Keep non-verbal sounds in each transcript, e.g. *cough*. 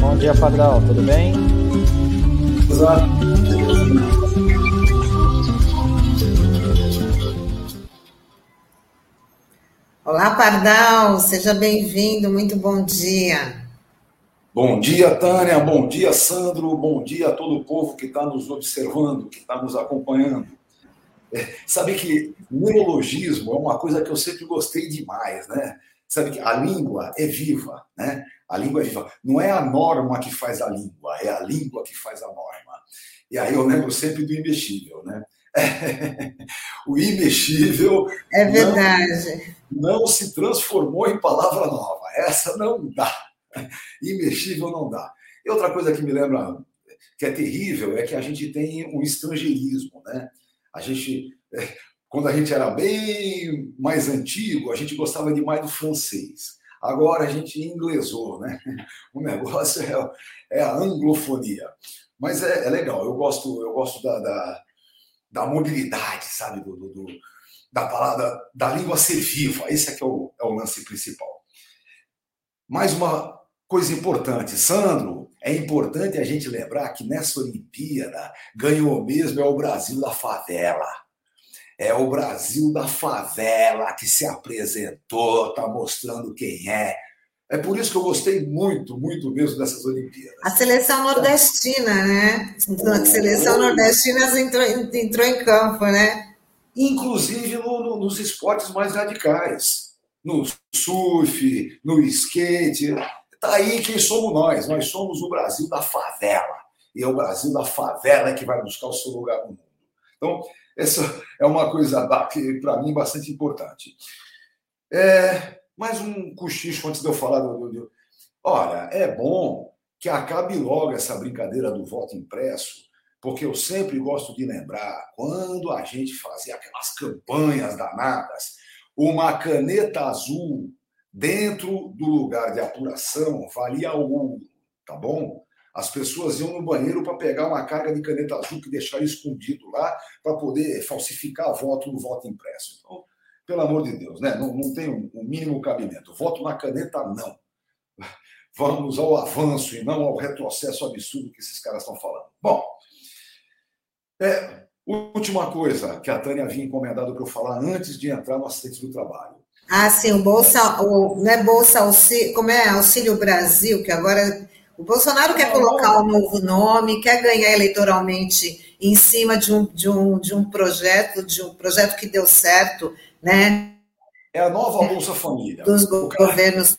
Bom dia, Padrão. Tudo bem? Exato. Olá, Pardal, seja bem-vindo, muito bom dia. Bom dia, Tânia, bom dia, Sandro, bom dia a todo o povo que está nos observando, que está nos acompanhando. *laughs* Sabe que neologismo é uma coisa que eu sempre gostei demais, né? Sabe que a língua é viva, né? A língua é viva. Não é a norma que faz a língua, é a língua que faz a norma. E aí eu lembro sempre do imexível, né? *laughs* o imexível. É verdade. Não, não, se transformou em palavra nova. Essa não dá. Imexível não dá. E outra coisa que me lembra que é terrível é que a gente tem um estrangeirismo, né? A gente, *laughs* quando a gente era bem mais antigo, a gente gostava demais do francês. Agora a gente inglesou, né? *laughs* O negócio é, é a anglofonia. Mas é, é, legal, eu gosto, eu gosto da, da, da mobilidade, sabe? Do, do, da palavra, da língua ser viva. Esse aqui é o, é o lance principal. Mais uma coisa importante, Sandro, é importante a gente lembrar que nessa Olimpíada ganhou mesmo é o Brasil da favela. É o Brasil da favela que se apresentou, está mostrando quem é. É por isso que eu gostei muito, muito mesmo dessas Olimpíadas. A seleção nordestina, né? A seleção nordestina entrou, entrou em campo, né? Inclusive no, no, nos esportes mais radicais. No surf, no skate. Está aí quem somos nós. Nós somos o Brasil da favela. E é o Brasil da favela que vai buscar o seu lugar no mundo. Então, essa é uma coisa para mim, bastante importante. É, mais um cochicho antes de eu falar do, do. Olha, é bom que acabe logo essa brincadeira do voto impresso, porque eu sempre gosto de lembrar quando a gente fazia aquelas campanhas danadas, uma caneta azul dentro do lugar de apuração valia ouro, tá bom? As pessoas iam no banheiro para pegar uma carga de caneta azul que deixaram escondido lá para poder falsificar voto no voto impresso. Então, pelo amor de Deus, né? não, não tem o um, mínimo cabimento. Voto na caneta, não. *laughs* Vamos ao avanço e não ao retrocesso absurdo que esses caras estão falando. Bom, é, última coisa que a Tânia havia encomendado para eu falar antes de entrar no acidente do trabalho. Ah, sim, o Bolsa, o, não é Bolsa Auxílio, como é? Auxílio Brasil, que agora o Bolsonaro quer colocar um novo nome, quer ganhar eleitoralmente em cima de um, de um, de um projeto, de um projeto que deu certo, né? É a nova Bolsa Família. Dos governos.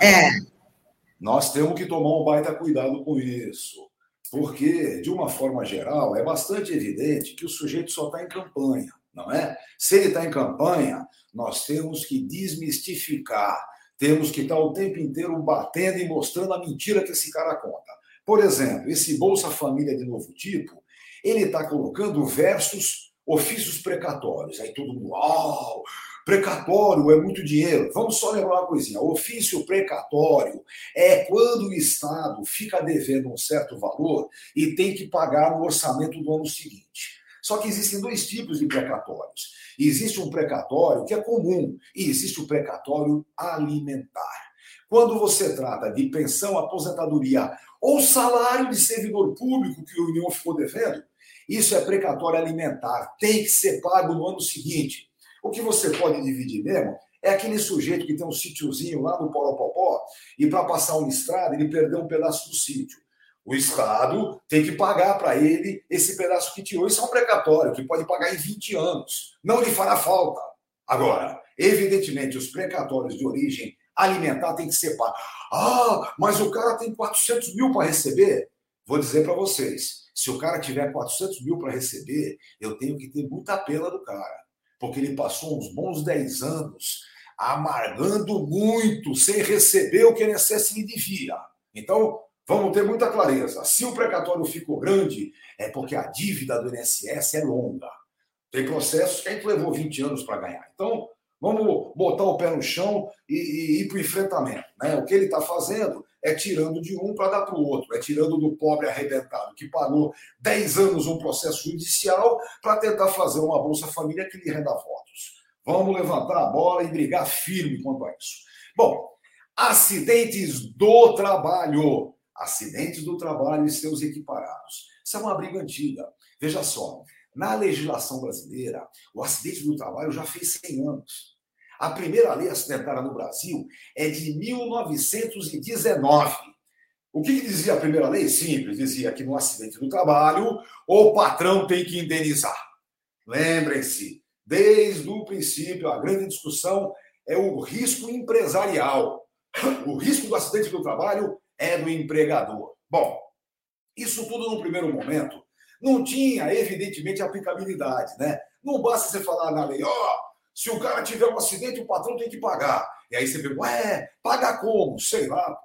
É. Nós temos que tomar um baita cuidado com isso. Porque, de uma forma geral, é bastante evidente que o sujeito só está em campanha, não é? Se ele está em campanha, nós temos que desmistificar temos que estar o tempo inteiro batendo e mostrando a mentira que esse cara conta. Por exemplo, esse Bolsa Família de novo tipo, ele está colocando versos ofícios precatórios. Aí todo mundo, uau, precatório é muito dinheiro. Vamos só lembrar uma coisinha: ofício precatório é quando o Estado fica devendo um certo valor e tem que pagar no orçamento do ano seguinte. Só que existem dois tipos de precatórios. Existe um precatório que é comum e existe o precatório alimentar. Quando você trata de pensão, aposentadoria ou salário de servidor público que o União ficou devendo, isso é precatório alimentar, tem que ser pago no ano seguinte. O que você pode dividir mesmo é aquele sujeito que tem um sítiozinho lá no Poropopó e para passar uma estrada ele perdeu um pedaço do sítio. O Estado tem que pagar para ele esse pedaço que tirou. Isso é um precatório que pode pagar em 20 anos. Não lhe fará falta. Agora, evidentemente, os precatórios de origem alimentar têm que ser pagos. Ah, mas o cara tem 400 mil para receber. Vou dizer para vocês: se o cara tiver 400 mil para receber, eu tenho que ter muita pena do cara. Porque ele passou uns bons 10 anos amargando muito, sem receber o que ele lhe devia. Então, Vamos ter muita clareza. Se o precatório ficou grande, é porque a dívida do INSS é longa. Tem processos que a gente levou 20 anos para ganhar. Então, vamos botar o pé no chão e, e ir para o enfrentamento. Né? O que ele está fazendo é tirando de um para dar para o outro, é tirando do pobre arrebentado que pagou 10 anos um processo judicial para tentar fazer uma Bolsa Família que lhe renda votos. Vamos levantar a bola e brigar firme quanto a isso. Bom, acidentes do trabalho. Acidentes do trabalho e seus equiparados. Isso é uma briga antiga. Veja só, na legislação brasileira, o acidente do trabalho já fez 100 anos. A primeira lei acidentária no Brasil é de 1919. O que, que, dizia a primeira lei? Simples, dizia que no acidente do trabalho o patrão tem que indenizar. Lembrem-se, desde o princípio, a grande discussão é o risco empresarial. O risco do acidente do trabalho é do empregador. Bom, isso tudo no primeiro momento não tinha, evidentemente, aplicabilidade, né? Não basta você falar na lei, ó, oh, se o cara tiver um acidente, o patrão tem que pagar. E aí você pergunta, ué, paga como? Sei lá.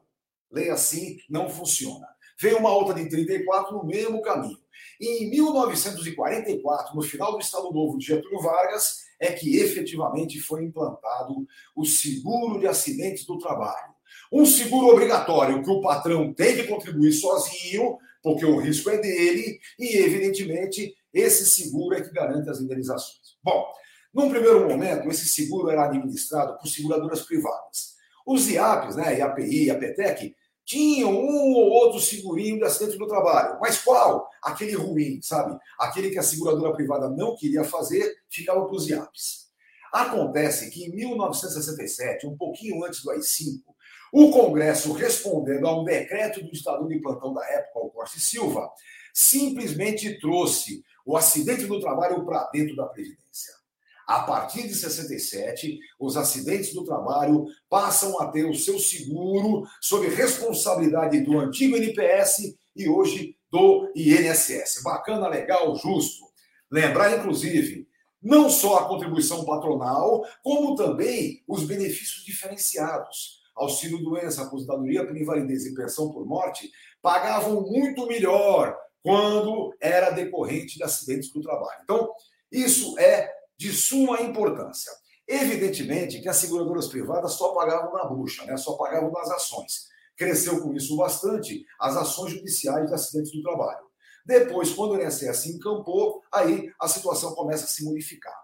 Lei assim não funciona. Veio uma outra de 34 no mesmo caminho. E em 1944, no final do Estado Novo de Getúlio Vargas, é que efetivamente foi implantado o seguro de acidentes do trabalho. Um seguro obrigatório que o patrão tem que contribuir sozinho, porque o risco é dele, e evidentemente esse seguro é que garante as indenizações. Bom, num primeiro momento, esse seguro era administrado por seguradoras privadas. Os IAPs, né, IAPI, IAPTEC, tinham um ou outro segurinho de acidente do trabalho. Mas qual? Aquele ruim, sabe? Aquele que a seguradora privada não queria fazer, ficava para os IAPs. Acontece que em 1967, um pouquinho antes do AI-5, o Congresso, respondendo a um decreto do Estado de plantão da época, o Costa e Silva, simplesmente trouxe o acidente do trabalho para dentro da Previdência. A partir de 67, os acidentes do trabalho passam a ter o seu seguro sob responsabilidade do antigo NPS e hoje do INSS. Bacana, legal, justo. Lembrar, inclusive, não só a contribuição patronal, como também os benefícios diferenciados auxílio-doença, aposentadoria por invalidez e pensão por morte, pagavam muito melhor quando era decorrente de acidentes do trabalho. Então, isso é de suma importância. Evidentemente que as seguradoras privadas só pagavam na bucha, né? só pagavam nas ações. Cresceu com isso bastante as ações judiciais de acidentes do trabalho. Depois, quando o INSS encampou, aí a situação começa a se modificar.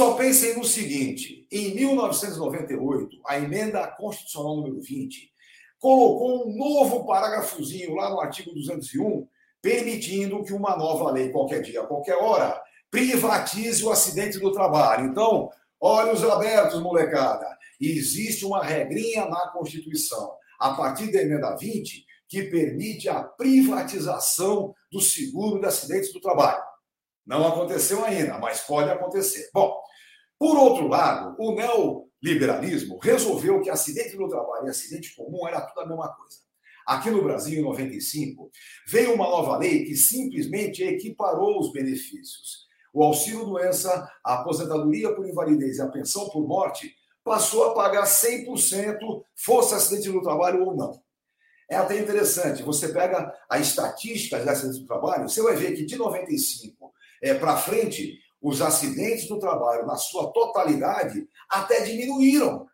Só pensem no seguinte: em 1998, a emenda constitucional número 20 colocou um novo parágrafozinho lá no artigo 201, permitindo que uma nova lei, qualquer dia, qualquer hora, privatize o acidente do trabalho. Então, olhos abertos, molecada. Existe uma regrinha na Constituição, a partir da emenda 20, que permite a privatização do seguro de acidentes do trabalho. Não aconteceu ainda, mas pode acontecer. Bom, por outro lado, o neoliberalismo resolveu que acidente no trabalho e acidente comum era tudo a mesma coisa. Aqui no Brasil, em 95, veio uma nova lei que simplesmente equiparou os benefícios. O auxílio-doença, a aposentadoria por invalidez e a pensão por morte passou a pagar 100%, fosse acidente no trabalho ou não. É até interessante, você pega a estatística de acidentes do trabalho, você vai ver que de 95 é, para frente, os acidentes do trabalho, na sua totalidade, até diminuíram.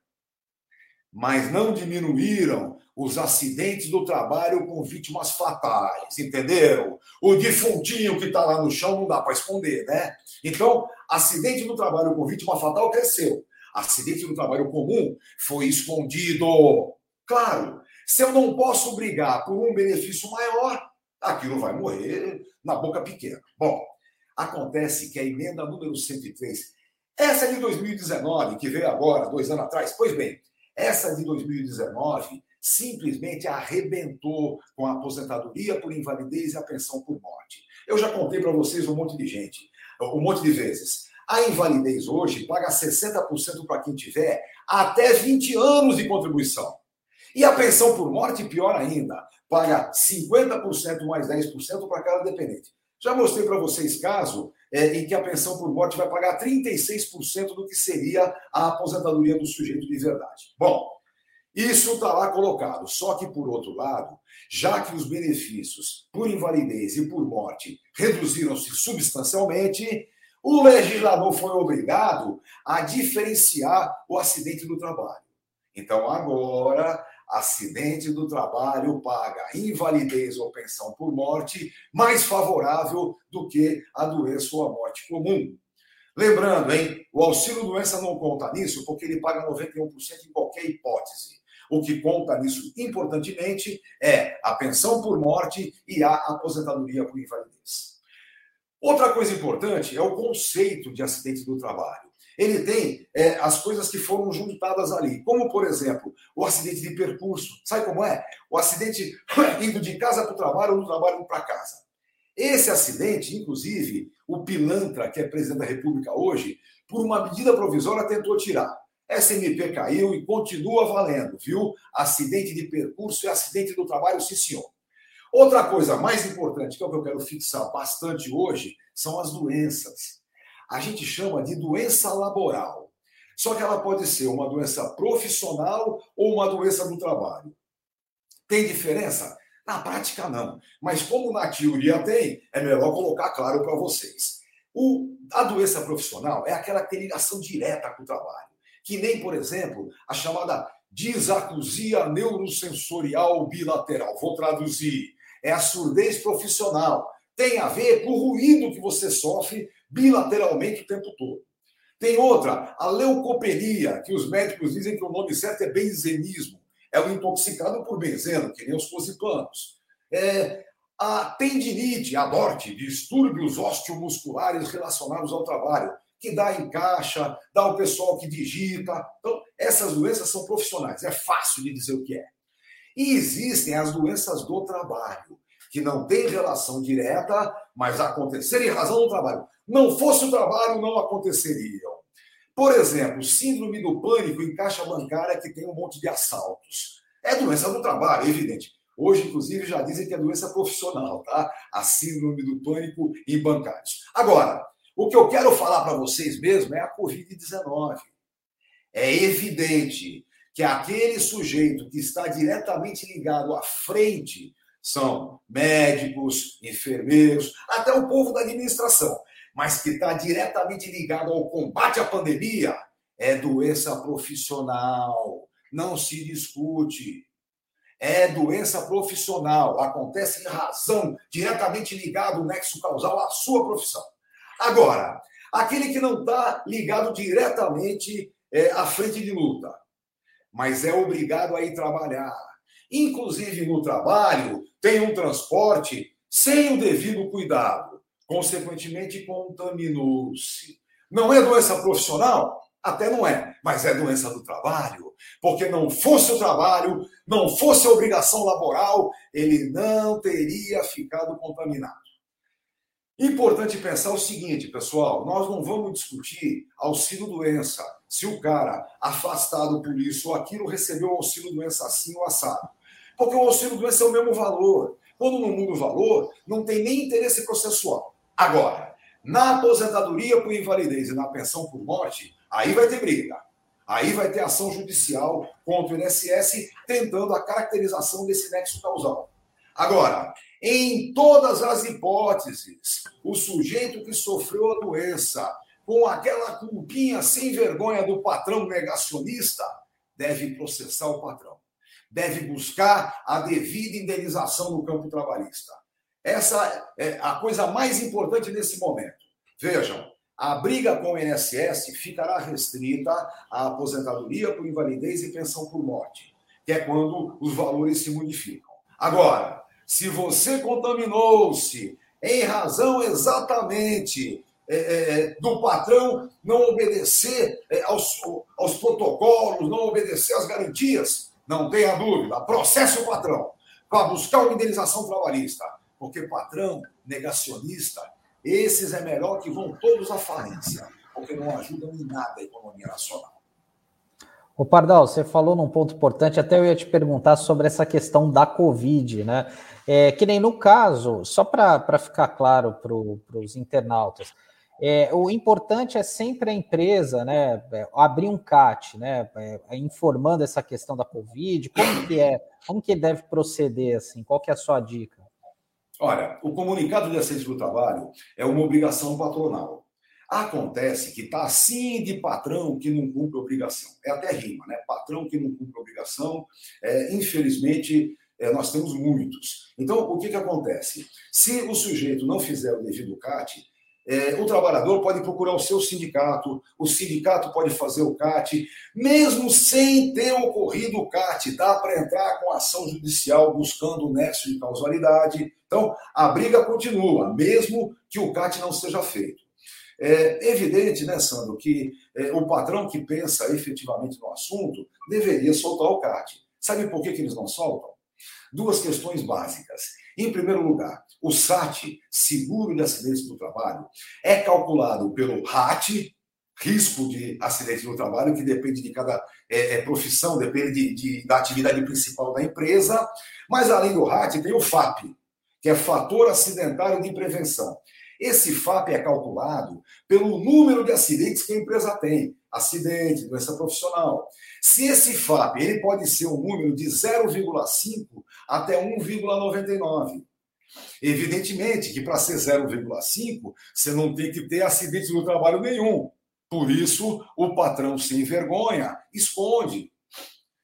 Mas não diminuíram os acidentes do trabalho com vítimas fatais, entenderam? O defuntinho que está lá no chão não dá para esconder, né? Então, acidente do trabalho com vítima fatal cresceu. Acidente do trabalho comum foi escondido. Claro, se eu não posso brigar por um benefício maior, aquilo vai morrer na boca pequena. Bom, Acontece que a emenda número 103, essa é de 2019, que veio agora, dois anos atrás, pois bem, essa de 2019 simplesmente arrebentou com a aposentadoria por invalidez e a pensão por morte. Eu já contei para vocês um monte de gente, um monte de vezes. A invalidez hoje paga 60% para quem tiver até 20 anos de contribuição. E a pensão por morte, pior ainda, paga 50% mais 10% para cada dependente. Já mostrei para vocês caso é, em que a pensão por morte vai pagar 36% do que seria a aposentadoria do sujeito de verdade. Bom, isso está lá colocado. Só que, por outro lado, já que os benefícios por invalidez e por morte reduziram-se substancialmente, o legislador foi obrigado a diferenciar o acidente do trabalho. Então, agora, acidente do trabalho paga invalidez ou pensão por morte mais favorável do que a doença ou a morte comum. Lembrando, hein, o auxílio doença não conta nisso porque ele paga 91% em qualquer hipótese. O que conta nisso, importantemente, é a pensão por morte e a aposentadoria por invalidez. Outra coisa importante é o conceito de acidente do trabalho. Ele tem é, as coisas que foram juntadas ali, como, por exemplo, o acidente de percurso. Sabe como é? O acidente *laughs* indo de casa para o trabalho ou do trabalho para casa. Esse acidente, inclusive, o pilantra, que é presidente da República hoje, por uma medida provisória tentou tirar. SMP caiu e continua valendo, viu? Acidente de percurso e acidente do trabalho, sim, senhor. Outra coisa mais importante, que é o que eu quero fixar bastante hoje, são as doenças. A gente chama de doença laboral. Só que ela pode ser uma doença profissional ou uma doença do trabalho. Tem diferença? Na prática, não. Mas como na teoria tem, é melhor colocar claro para vocês. O, a doença profissional é aquela que tem ligação direta com o trabalho. Que nem, por exemplo, a chamada disacusia neurosensorial bilateral. Vou traduzir. É a surdez profissional. Tem a ver com o ruído que você sofre bilateralmente o tempo todo. Tem outra, a leucopenia, que os médicos dizem que o nome certo é benzenismo. É o intoxicado por benzeno, que nem os cosipanos. É, a tendinite, a morte, distúrbios osteomusculares relacionados ao trabalho, que dá em caixa, dá o pessoal que digita. Então, essas doenças são profissionais, é fácil de dizer o que é. E existem as doenças do trabalho, que não têm relação direta, mas aconteceram em razão do trabalho. Não fosse o trabalho, não aconteceriam. Por exemplo, síndrome do pânico em caixa bancária que tem um monte de assaltos. É doença do trabalho, é evidente. Hoje, inclusive, já dizem que é doença profissional, tá? A síndrome do pânico em bancários. Agora, o que eu quero falar para vocês mesmo é a Covid-19. É evidente que aquele sujeito que está diretamente ligado à frente são médicos, enfermeiros, até o povo da administração mas que está diretamente ligado ao combate à pandemia, é doença profissional. Não se discute. É doença profissional. Acontece em razão, diretamente ligado o nexo causal à sua profissão. Agora, aquele que não está ligado diretamente é, à frente de luta, mas é obrigado a ir trabalhar. Inclusive no trabalho, tem um transporte sem o devido cuidado consequentemente contaminou-se. Não é doença profissional? Até não é, mas é doença do trabalho. Porque não fosse o trabalho, não fosse a obrigação laboral, ele não teria ficado contaminado. Importante pensar o seguinte, pessoal: nós não vamos discutir auxílio-doença, se o cara afastado por isso ou aquilo recebeu auxílio-doença assim ou assado. Porque o auxílio-doença é o mesmo valor. Quando não muda o valor, não tem nem interesse processual. Agora, na aposentadoria por invalidez e na pensão por morte, aí vai ter briga. Aí vai ter ação judicial contra o INSS tentando a caracterização desse nexo causal. Agora, em todas as hipóteses, o sujeito que sofreu a doença com aquela culpinha sem vergonha do patrão negacionista deve processar o patrão. Deve buscar a devida indenização no campo trabalhista. Essa é a coisa mais importante nesse momento. Vejam, a briga com o INSS ficará restrita à aposentadoria por invalidez e pensão por morte, que é quando os valores se modificam. Agora, se você contaminou-se em razão exatamente é, é, do patrão não obedecer é, aos, aos protocolos, não obedecer às garantias, não tenha dúvida, processe o patrão para buscar uma indenização trabalhista porque patrão negacionista, esses é melhor que vão todos à falência, porque não ajudam em nada a economia nacional. O Pardal, você falou num ponto importante, até eu ia te perguntar sobre essa questão da Covid, né? É, que nem no caso, só para ficar claro para os internautas, é, o importante é sempre a empresa, né, é, abrir um CAT, né, é, é, informando essa questão da Covid, como que é, como que deve proceder, assim, qual que é a sua dica? Olha, o comunicado de acidente do trabalho é uma obrigação patronal. Acontece que está assim de patrão que não cumpre obrigação. É até rima, né? Patrão que não cumpre obrigação. É, infelizmente, é, nós temos muitos. Então, o que, que acontece? Se o sujeito não fizer o devido CAT, é, o trabalhador pode procurar o seu sindicato, o sindicato pode fazer o CAT, mesmo sem ter ocorrido o CAT, dá para entrar com ação judicial buscando o nexo de causalidade. Então, a briga continua, mesmo que o CAT não seja feito. É evidente, né, Sandro, que é, o patrão que pensa efetivamente no assunto deveria soltar o CAT. Sabe por que, que eles não soltam? Duas questões básicas. Em primeiro lugar, o SAT, seguro de acidentes do trabalho, é calculado pelo RAT, risco de acidente no trabalho, que depende de cada é, é, profissão, depende de, de, da atividade principal da empresa. Mas além do RAT, tem o FAP, que é fator acidentário de prevenção. Esse FAP é calculado pelo número de acidentes que a empresa tem. Acidente, doença profissional. Se esse FAP ele pode ser um número de 0,5 até 1,99. Evidentemente que para ser 0,5, você não tem que ter acidente no trabalho nenhum. Por isso, o patrão sem vergonha esconde.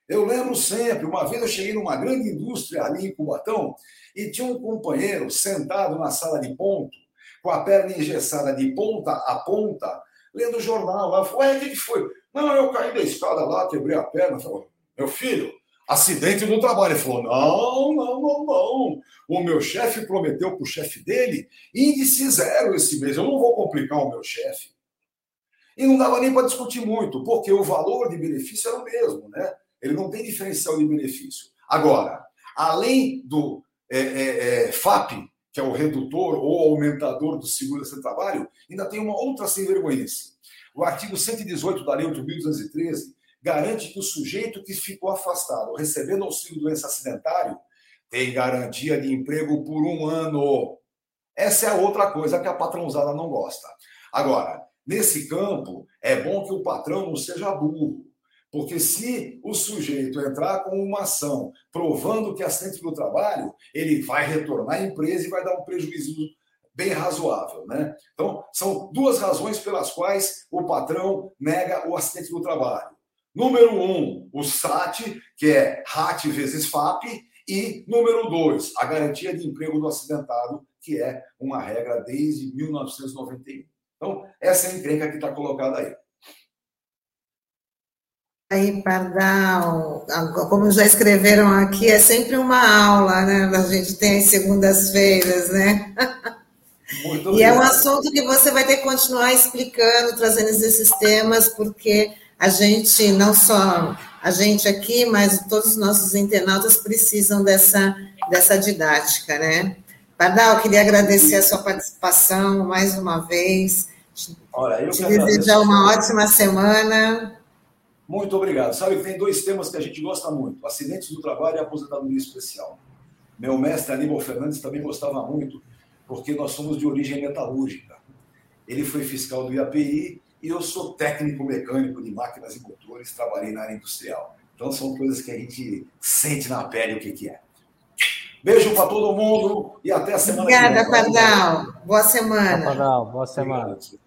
Eu lembro sempre, uma vez eu cheguei numa grande indústria ali em Cubatão e tinha um companheiro sentado na sala de ponto, com a perna engessada de ponta a ponta, lendo o jornal lá. Falei, o que foi? Não, eu caí da escada lá, quebrei a perna. Falei, meu filho, acidente no trabalho. Ele falou: não, não, não, não. O meu chefe prometeu para o chefe dele índice zero esse mês. Eu não vou complicar o meu chefe. E não dava nem para discutir muito, porque o valor de benefício era o mesmo, né? Ele não tem diferencial de benefício. Agora, além do é, é, é, FAP, que é o redutor ou aumentador do seguro de trabalho, ainda tem uma outra sem vergonha. O artigo 118 da Lei 8.213 garante que o sujeito que ficou afastado recebendo auxílio doença acidentário tem garantia de emprego por um ano. Essa é a outra coisa que a patrãozada não gosta. Agora, nesse campo, é bom que o patrão não seja burro. Porque se o sujeito entrar com uma ação provando que é acidente do trabalho, ele vai retornar à empresa e vai dar um prejuízo bem razoável. Né? Então, são duas razões pelas quais o patrão nega o acidente do trabalho. Número um, o SAT, que é RAT vezes FAP, e número dois, a garantia de emprego do acidentado, que é uma regra desde 1991. Então, essa é a encrenca que está colocada aí. Aí, Pardal, como já escreveram aqui, é sempre uma aula, né? A gente tem as segundas-feiras, né? Muito e é um assunto que você vai ter que continuar explicando, trazendo esses temas, porque a gente, não só a gente aqui, mas todos os nossos internautas precisam dessa, dessa didática, né? Pardal, queria agradecer a sua participação mais uma vez. Olha, eu Te desejar uma ótima semana. Muito obrigado. Sabe que tem dois temas que a gente gosta muito: acidentes do trabalho e aposentadoria especial. Meu mestre Aníbal Fernandes também gostava muito, porque nós somos de origem metalúrgica. Ele foi fiscal do IAPI e eu sou técnico mecânico de máquinas e motores, trabalhei na área industrial. Então são coisas que a gente sente na pele o que, que é. Beijo para todo mundo e até a semana Obrigada, que vem. Obrigada, Pardal. Boa semana. Pardal, boa semana. Obrigado.